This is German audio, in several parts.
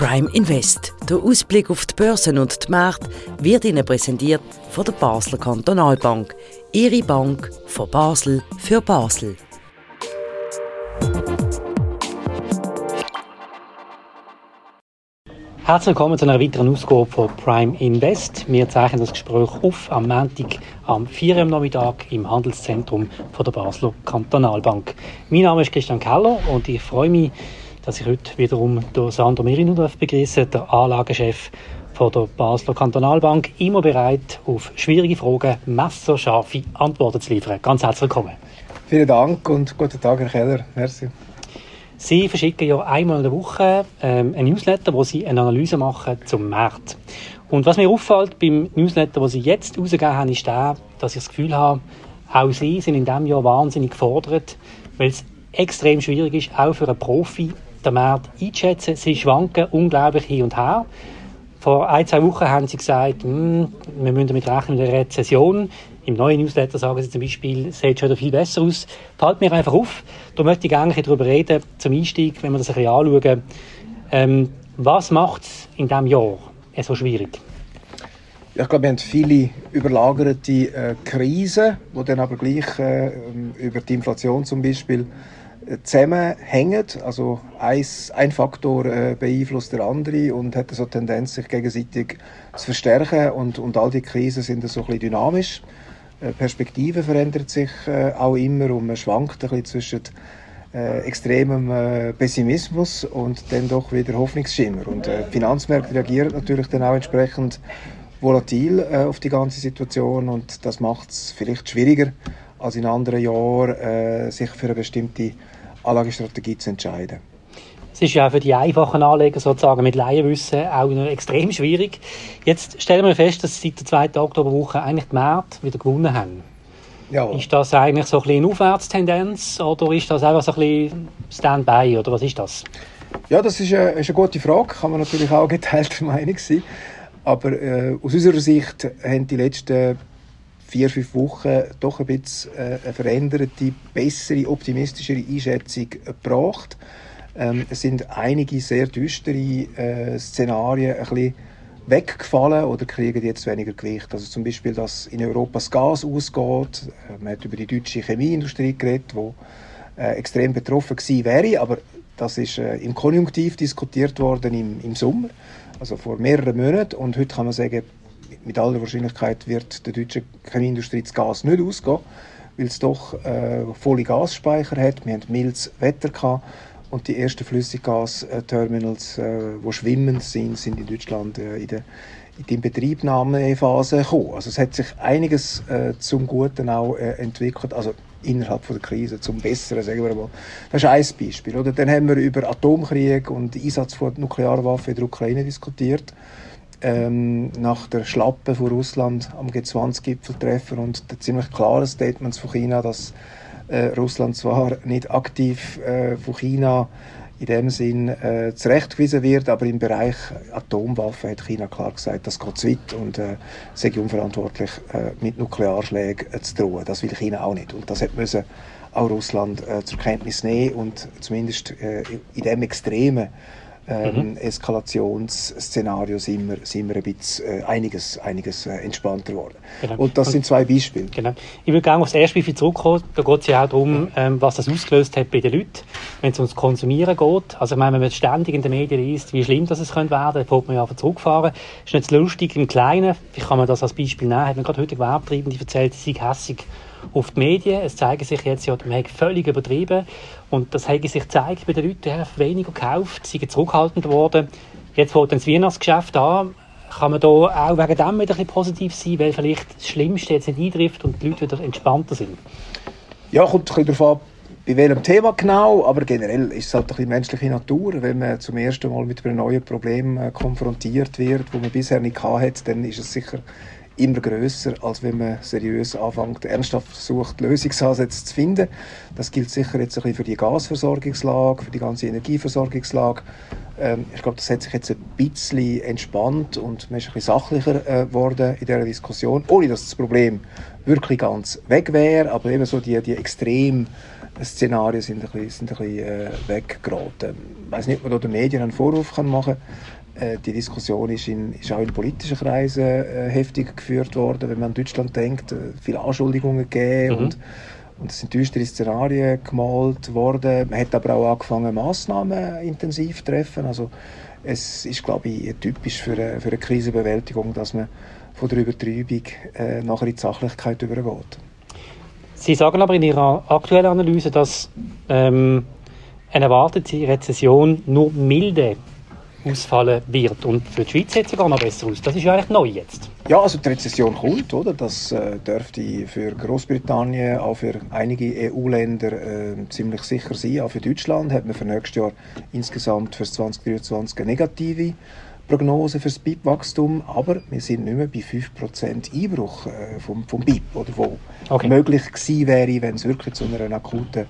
Prime Invest. Der Ausblick auf die Börsen und die Märkte wird Ihnen präsentiert von der Basler Kantonalbank. Ihre Bank von Basel für Basel. Herzlich willkommen zu einer weiteren Ausgabe von Prime Invest. Wir zeichnen das Gespräch auf am Montag am 4 Uhr Nachmittag im Handelszentrum von der Basler Kantonalbank. Mein Name ist Christian Keller und ich freue mich, dass ich heute wiederum den Sandro Merino begrüße, der Anlagechef von der Basler Kantonalbank, immer bereit, auf schwierige Fragen messerscharfe Antworten zu liefern. Ganz herzlich willkommen. Vielen Dank und guten Tag, Herr Keller. Merci. Sie verschicken ja einmal in der Woche ähm, ein Newsletter, wo Sie eine Analyse machen zum Markt. Und was mir auffällt beim Newsletter, den Sie jetzt rausgegeben haben, ist der, dass ich das Gefühl habe, auch Sie sind in diesem Jahr wahnsinnig gefordert, weil es extrem schwierig ist, auch für einen Profi den Markt einzuschätzen. Sie schwanken unglaublich hin und her. Vor ein, zwei Wochen haben sie gesagt, hm, wir müssen damit rechnen mit einer Rezession. Im neuen Newsletter sagen sie zum Beispiel, es sieht schon viel besser aus. Fällt mir einfach auf. Da möchte ich gerne darüber reden, zum Einstieg, wenn wir das ein bisschen anschauen. Ähm, was macht es in diesem Jahr so schwierig? ich glaube, wir haben viele überlagerte äh, Krisen, die dann aber gleich äh, über die Inflation zum Beispiel zusammenhängen. Also ein, ein Faktor äh, beeinflusst der andere und hat so eine Tendenz, sich gegenseitig zu verstärken. Und, und all die Krisen sind so ein bisschen dynamisch. Äh, Perspektive verändert sich äh, auch immer und man schwankt ein bisschen zwischen äh, extremem äh, Pessimismus und dann doch wieder Hoffnungsschimmer. Und äh, die Finanzmärkte reagieren natürlich dann auch entsprechend volatil auf die ganze Situation und das macht es vielleicht schwieriger als in anderen Jahren, äh, sich für eine bestimmte Anlagestrategie zu entscheiden. Es ist ja auch für die einfachen Anleger sozusagen mit Laienwissen auch extrem schwierig. Jetzt stellen wir fest, dass seit der zweiten Oktoberwoche eigentlich die Märkte wieder gewonnen haben. Ja. Ist das eigentlich so ein bisschen eine Aufwärtstendenz oder ist das einfach so ein bisschen Standby oder was ist das? Ja, das ist eine, ist eine gute Frage. Kann man natürlich auch geteilter Meinung sein. Aber äh, aus unserer Sicht haben die letzten vier, fünf Wochen doch ein bisschen äh, eine veränderte, bessere, optimistischere Einschätzung gebracht. Ähm, es sind einige sehr düstere äh, Szenarien ein bisschen weggefallen oder kriegen jetzt weniger Gewicht. Also zum Beispiel, dass in Europa das Gas ausgeht. Äh, man hat über die deutsche Chemieindustrie geredet, die äh, extrem betroffen gewesen wäre, aber das ist äh, im Konjunktiv diskutiert worden im, im Sommer, also vor mehreren Monaten. Und heute kann man sagen, mit aller Wahrscheinlichkeit wird der deutschen Chemieindustrie das Gas nicht ausgehen, weil es doch äh, volle Gasspeicher hat. Wir hatten mildes Wetter gehabt und die ersten Flüssiggasterminals, äh, die schwimmend sind, sind in Deutschland äh, in der in die Betriebnahmephase gekommen. Also es hat sich einiges äh, zum Guten auch äh, entwickelt, also innerhalb von der Krise, zum Besseren, sagen wir mal. Das ist ein Beispiel. Oder dann haben wir über Atomkrieg und Einsatz von Nuklearwaffen in der Ukraine diskutiert ähm, nach der Schlappe von Russland am G20-Gipfeltreffen und der ziemlich klaren Statements von China, dass äh, Russland zwar nicht aktiv äh, von China in dem Sinn äh, zurechtgewiesen wird, aber im Bereich Atomwaffen hat China klar gesagt, das geht zu weit und äh, sei unverantwortlich äh, mit Nuklearschlägen äh, zu drohen. Das will China auch nicht und das hat müssen auch Russland äh, zur Kenntnis nehmen und zumindest äh, in dem extremen ähm, mhm. Eskalationsszenario sind wir, sind wir ein bisschen, äh, einiges, einiges äh, entspannter geworden. Genau. Und das sind zwei Beispiele. Genau. Ich würde gerne auf das erste Beispiel zurückkommen. Da geht es ja auch darum, ähm, was das ausgelöst hat bei den Leuten, wenn es ums Konsumieren geht. Also ich meine, wenn man ständig in den Medien liest, wie schlimm das es könnte werden, dann fährt man ja einfach zurückfahren. ist nicht lustig im Kleinen. Ich kann man das als Beispiel nehmen. Hat mir gerade heute Gewerbetreibende erzählt, sie sind hässig auf die Medien. Es zeigt sich jetzt ja, man völlig übertrieben. Und das hat sich gezeigt bei den Leuten, die haben weniger gekauft, sie sind zurückhaltend worden. Jetzt fängt das Weihnachtsgeschäft an. Kann man da auch wegen dem wieder ein bisschen positiv sein, weil vielleicht das Schlimmste jetzt nicht eintrifft und die Leute wieder entspannter sind? Ja, kommt ein bisschen darauf an, bei welchem Thema genau, aber generell ist es halt ein bisschen menschliche Natur. Wenn man zum ersten Mal mit einem neuen Problem äh, konfrontiert wird, wo man bisher nicht hatte, dann ist es sicher immer größer, als wenn man seriös anfängt, ernsthaft versucht, Lösungsansätze zu finden. Das gilt sicher jetzt ein bisschen für die Gasversorgungslage, für die ganze Energieversorgungslage. Ähm, ich glaube, das hat sich jetzt ein bisschen entspannt und man ist ein bisschen sachlicher äh, geworden in dieser Diskussion, ohne dass das Problem wirklich ganz weg wäre, aber eben so die, die extrem Szenarien sind ein bisschen, sind ein bisschen äh, weggeraten. Ich weiß nicht, ob man den Medien einen Vorwurf machen kann. Äh, die Diskussion ist, in, ist, auch in politischen Kreisen äh, heftig geführt worden. Wenn man an Deutschland denkt, äh, viele Anschuldigungen gegeben mhm. und, und es sind düstere Szenarien gemalt worden. Man hat aber auch angefangen, Massnahmen intensiv zu treffen. Also es ist, glaube ich, typisch für eine, für eine Krisenbewältigung, dass man von der Übertreibung äh, nachher in die Sachlichkeit übergeht. Sie sagen aber in Ihrer aktuellen Analyse, dass ähm, eine erwartete Rezession nur milde ausfallen wird. Und für die Schweiz sieht es sogar noch besser aus. Das ist ja eigentlich neu jetzt. Ja, also die Rezession kommt, oder? Das äh, dürfte für Großbritannien, auch für einige EU-Länder äh, ziemlich sicher sein. Auch für Deutschland hat man für nächstes Jahr insgesamt für 2023 eine negative Prognose für das BIP-Wachstum, aber wir sind nicht mehr bei 5% Einbruch äh, vom, vom BIP, oder wo okay. möglich gewesen wäre, wenn es wirklich zu einer akuten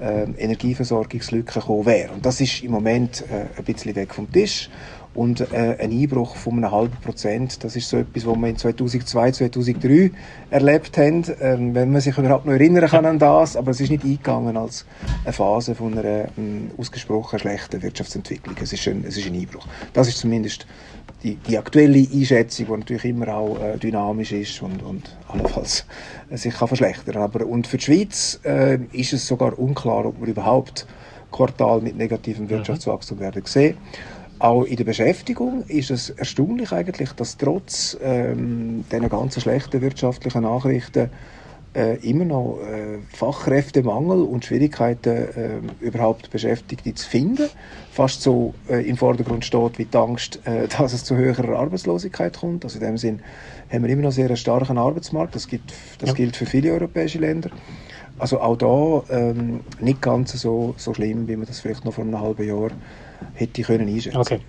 Energieversorgungslücke gekommen wäre. Und das ist im Moment äh, ein bisschen weg vom Tisch. Und äh, ein Einbruch von einem halben Prozent, das ist so etwas, was wir in 2002, 2003 erlebt haben, ähm, wenn man sich überhaupt noch erinnern kann an das. Aber es ist nicht eingegangen als eine Phase von einer ähm, ausgesprochen schlechten Wirtschaftsentwicklung. Es ist ein, es ist ein Einbruch. Das ist zumindest die, die aktuelle Einschätzung, die natürlich immer auch äh, dynamisch ist und, und allenfalls äh, sich kann verschlechtern. Aber und für die Schweiz äh, ist es sogar unklar, ob wir überhaupt Quartal mit negativem mhm. Wirtschaftswachstum werden sehen. Auch in der Beschäftigung ist es erstaunlich eigentlich, dass trotz ähm, dieser ganzen schlechten wirtschaftlichen Nachrichten äh, immer noch äh, Fachkräftemangel und Schwierigkeiten, äh, überhaupt Beschäftigte zu finden, fast so äh, im Vordergrund steht wie die Angst, äh, dass es zu höherer Arbeitslosigkeit kommt. Also in dem Sinn haben wir immer noch sehr einen starken Arbeitsmarkt. Das, gibt, das ja. gilt für viele europäische Länder. Also auch da ähm, nicht ganz so, so schlimm, wie man das vielleicht noch vor einem halben Jahr hätte können einschätzen Okay.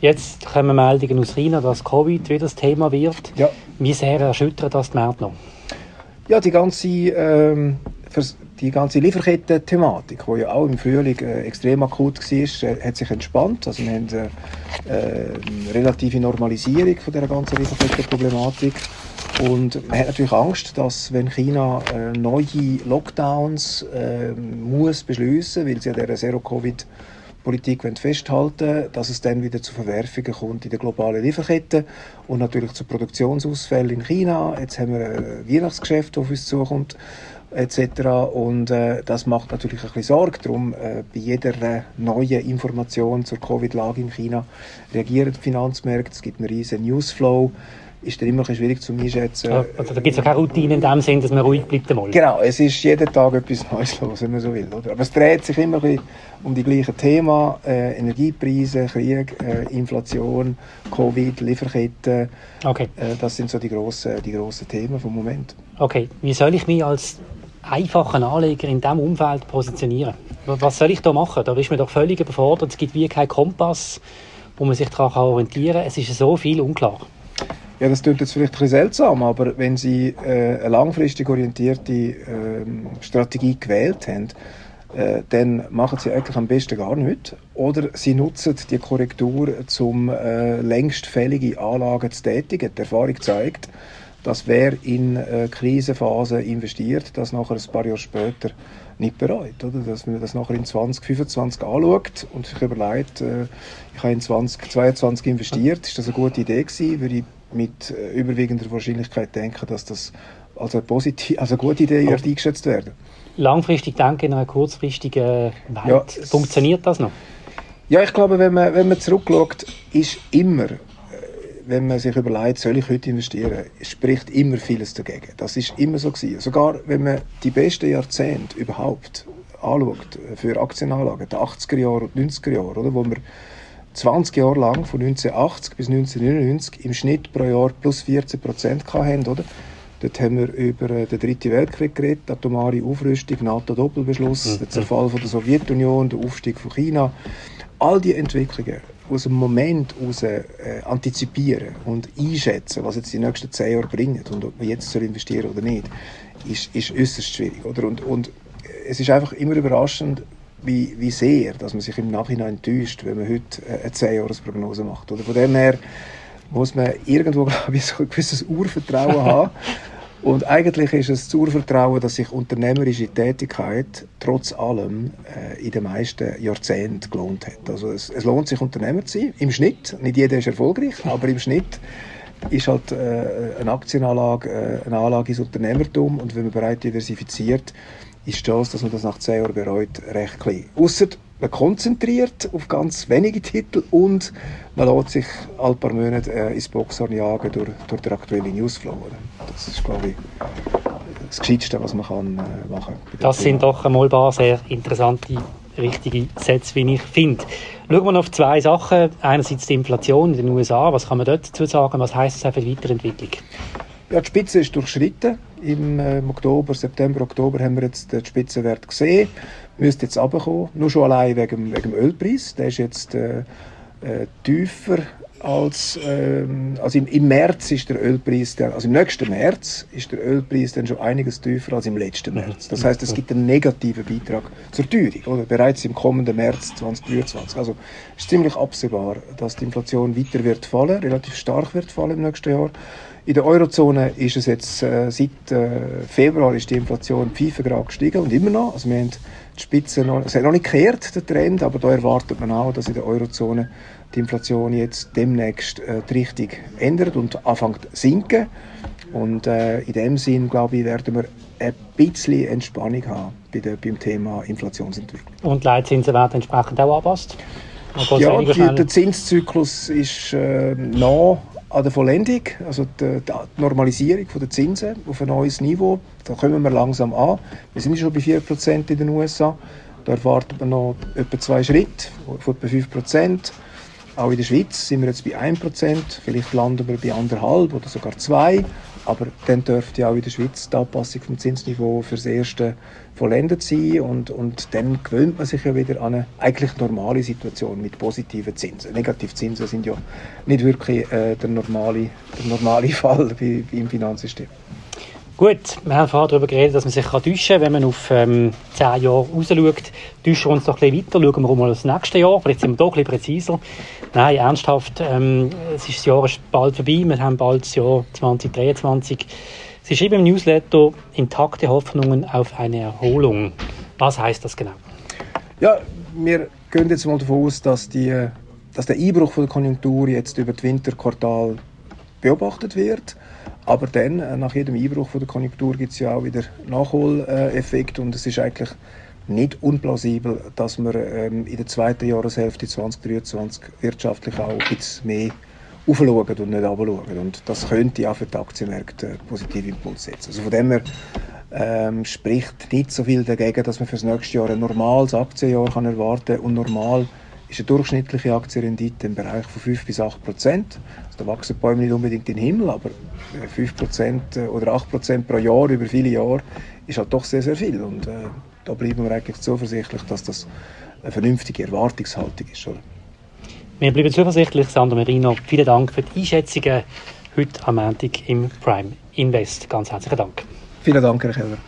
Jetzt kommen Meldungen aus China, dass Covid wieder das Thema wird. Ja. Wie sehr erschüttert das die Märkte noch? Ja, die ganze, ähm, die ganze Lieferketten-Thematik, die ja auch im Frühling äh, extrem akut war, äh, hat sich entspannt. Also wir haben äh, äh, eine relative Normalisierung von dieser ganzen Lieferketten-Problematik. Und man hat natürlich Angst, dass wenn China äh, neue Lockdowns äh, muss beschließen, weil sie ja der Zero-Covid Politik festhalten dass es dann wieder zu Verwerfungen kommt in der globalen Lieferkette und natürlich zu Produktionsausfällen in China. Jetzt haben wir ein Weihnachtsgeschäft, das auf uns zukommt etc. Und äh, das macht natürlich ein bisschen Sorge. Darum äh, bei jeder äh, neuen Information zur Covid-Lage in China reagieren die Finanzmärkte. Es gibt einen riesen Newsflow ist dann immer ein schwierig zu einschätzen. Also da gibt es auch keine Routine in dem Sinn, dass man ruhig bleibt einmal. Genau, es ist jeden Tag etwas Neues los, wenn man so will. Oder? Aber es dreht sich immer ein um die gleichen Themen. Äh, Energiepreise, Krieg, äh, Inflation, Covid, Lieferketten. Okay. Äh, das sind so die grossen, die grossen Themen vom Moment. Okay, wie soll ich mich als einfachen Anleger in diesem Umfeld positionieren? Was soll ich da machen? Da ist man doch völlig überfordert. Es gibt wie keinen Kompass, wo man sich daran orientieren kann. Es ist so viel unklar. Ja, das klingt jetzt vielleicht ein seltsam, aber wenn Sie äh, eine langfristig orientierte äh, Strategie gewählt haben, äh, dann machen Sie eigentlich am besten gar nichts. Oder Sie nutzen die Korrektur, um äh, längst fällige Anlagen zu tätigen. Die Erfahrung zeigt, dass wer in äh, Krisenphasen investiert, das nachher ein paar Jahre später nicht bereut. Oder? Dass man das nachher in 2025 anschaut und sich überlegt, äh, ich habe in 2022 investiert, ist das eine gute Idee gewesen? Würde ich mit äh, überwiegender Wahrscheinlichkeit denken, dass das als eine, positive, als eine gute Idee wird eingeschätzt werden. Langfristig denken in einer kurzfristigen Welt. Ja, Funktioniert das noch? Ja, ich glaube, wenn man, wenn man zurückschaut, ist immer, äh, wenn man sich überlegt, soll ich heute investieren, spricht immer vieles dagegen. Das ist immer so gewesen. Sogar wenn man die besten Jahrzehnte überhaupt anschaut, äh, für Aktienanlagen, die 80er Jahre und 90er Jahre, oder, wo man 20 Jahre lang, von 1980 bis 1999, im Schnitt pro Jahr plus 14 Prozent hatten, oder? Dort haben wir über äh, den Dritten Weltkrieg geredet, atomare Aufrüstung, NATO-Doppelbeschluss, mhm. der Zerfall von der Sowjetunion, der Aufstieg von China. All die Entwicklungen aus dem Moment heraus äh, antizipieren und einschätzen, was jetzt die nächsten zehn Jahre bringen und ob man jetzt soll investieren oder nicht, ist, ist äußerst schwierig. Oder? Und, und es ist einfach immer überraschend, wie, wie sehr, dass man sich im Nachhinein enttäuscht, wenn man heute eine 10-Jahres-Prognose macht. Oder von dem her muss man irgendwo, glaube ich, so ein gewisses Urvertrauen haben Und eigentlich ist es das Urvertrauen, dass sich unternehmerische Tätigkeit trotz allem äh, in den meisten Jahrzehnten gelohnt hat. Also es, es, lohnt sich, Unternehmer zu sein, im Schnitt. Nicht jeder ist erfolgreich, aber im Schnitt ist halt äh, eine Aktienanlage äh, eine Anlage ins Unternehmertum und wenn man bereit diversifiziert, ist Chance, dass man das nach zehn Jahren bereut, recht klein. Ausser man konzentriert auf ganz wenige Titel und man lässt sich ein paar Monate äh, ins Boxhorn jagen durch, durch den aktuellen Newsflow. Das ist, glaube ich, das Gescheiteste, was man kann, äh, machen kann. Das sind doch einmal ein paar sehr interessante, richtige Sätze, wie ich finde. Schauen wir noch auf zwei Sachen. Einerseits die Inflation in den USA. Was kann man dort dazu sagen? Was heißt das für die Weiterentwicklung? Ja, die Spitze ist durchschritten. Im, äh, Oktober, September, Oktober haben wir jetzt den Spitzenwert gesehen. Müsste jetzt runterkommen. Nur schon allein wegen, wegen dem Ölpreis. Der ist jetzt äh, äh, tiefer als, ähm, also im, im, März ist der Ölpreis, der, also im nächsten März ist der Ölpreis dann schon einiges tiefer als im letzten. März. Das heißt, es gibt einen negativen Beitrag zur Teuerung, oder bereits im kommenden März 2023. Also ist ziemlich absehbar, dass die Inflation weiter wird fallen, relativ stark wird fallen im nächsten Jahr. In der Eurozone ist es jetzt äh, seit äh, Februar ist die Inflation Grad gestiegen und immer noch. Also wir haben die Spitze noch, es hat noch nicht gekehrt, der Trend, aber da erwartet man auch, dass in der Eurozone die Inflation jetzt demnächst äh, die Richtung ändert und anfängt zu sinken. Und äh, in dem Sinn, glaube ich, werden wir ein bisschen Entspannung haben bei der, beim Thema Inflationsentwicklung. Und die Leitzinsen werden entsprechend auch angepasst? Ja, die, der Zinszyklus ist äh, noch an der Vollendung, also die, die Normalisierung der Zinsen auf ein neues Niveau. Da kommen wir langsam an. Wir sind schon bei 4% in den USA. Da erwartet man noch etwa zwei Schritte von etwa 5%. Auch in der Schweiz sind wir jetzt bei 1%, vielleicht landen wir bei 1,5 oder sogar 2 aber dann dürfte auch in der Schweiz die Anpassung vom Zinsniveau fürs Erste vollendet sein und, und dann gewöhnt man sich ja wieder an eine eigentlich normale Situation mit positiven Zinsen. Negativzinsen sind ja nicht wirklich äh, der, normale, der normale Fall im Finanzsystem. Gut, wir haben vorhin darüber geredet, dass man sich täuschen kann, wenn man auf ähm, zehn Jahre rausschaut. Täuschen wir uns doch ein bisschen weiter, schauen wir mal das nächste Jahr. Vielleicht sind wir doch ein präziser. Nein, ernsthaft, ähm, es ist das Jahr ist bald vorbei. Wir haben bald das Jahr 2023. Sie schreiben im Newsletter intakte Hoffnungen auf eine Erholung. Was heißt das genau? Ja, wir gehen jetzt mal davon aus, dass, die, dass der Einbruch von der Konjunktur jetzt über das Winterquartal beobachtet wird. Aber dann, äh, nach jedem Einbruch von der Konjunktur, gibt es ja auch wieder Nachholeffekt und es ist eigentlich nicht unplausibel, dass wir ähm, in der zweiten Jahreshälfte 2023 wirtschaftlich auch bisschen mehr aufschauen und nicht runterschauen. Und das könnte auch für die Aktienmärkte einen positiven Impuls setzen. Also von dem her ähm, spricht nicht so viel dagegen, dass man für das nächste Jahr ein normales Aktienjahr kann erwarten kann. Und normal ist eine durchschnittliche Aktienrendite im Bereich von 5 bis 8 Prozent. Also da wachsen Bäume nicht unbedingt in den Himmel, aber 5 äh, Prozent äh, oder 8 Prozent pro Jahr über viele Jahre ist halt doch sehr, sehr viel. Und äh, da bleiben wir eigentlich zuversichtlich, dass das eine vernünftige Erwartungshaltung ist. Oder? Wir bleiben zuversichtlich, Sandro Merino. Vielen Dank für die Einschätzungen heute am Montag im Prime Invest. Ganz herzlichen Dank. Vielen Dank, Herr Keller.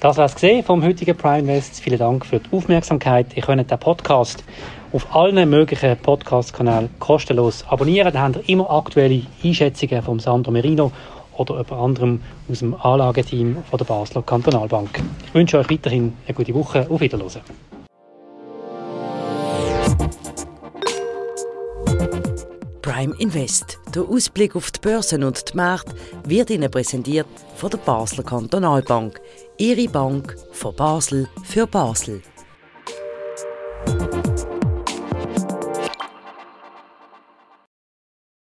Das war es vom heutigen Prime Invest. Vielen Dank für die Aufmerksamkeit. Ihr könnt den Podcast auf allen möglichen Podcast-Kanälen kostenlos abonnieren. Da habt ihr immer aktuelle Einschätzungen von Sandro Merino oder jemand anderem aus dem Anlageteam der Basler Kantonalbank. Ich wünsche euch weiterhin eine gute Woche. Auf Wiedersehen. Prime Invest. Der Ausblick auf die Börsen und die Märkte wird Ihnen präsentiert von der Basler Kantonalbank. Ihre Bank von Basel für Basel.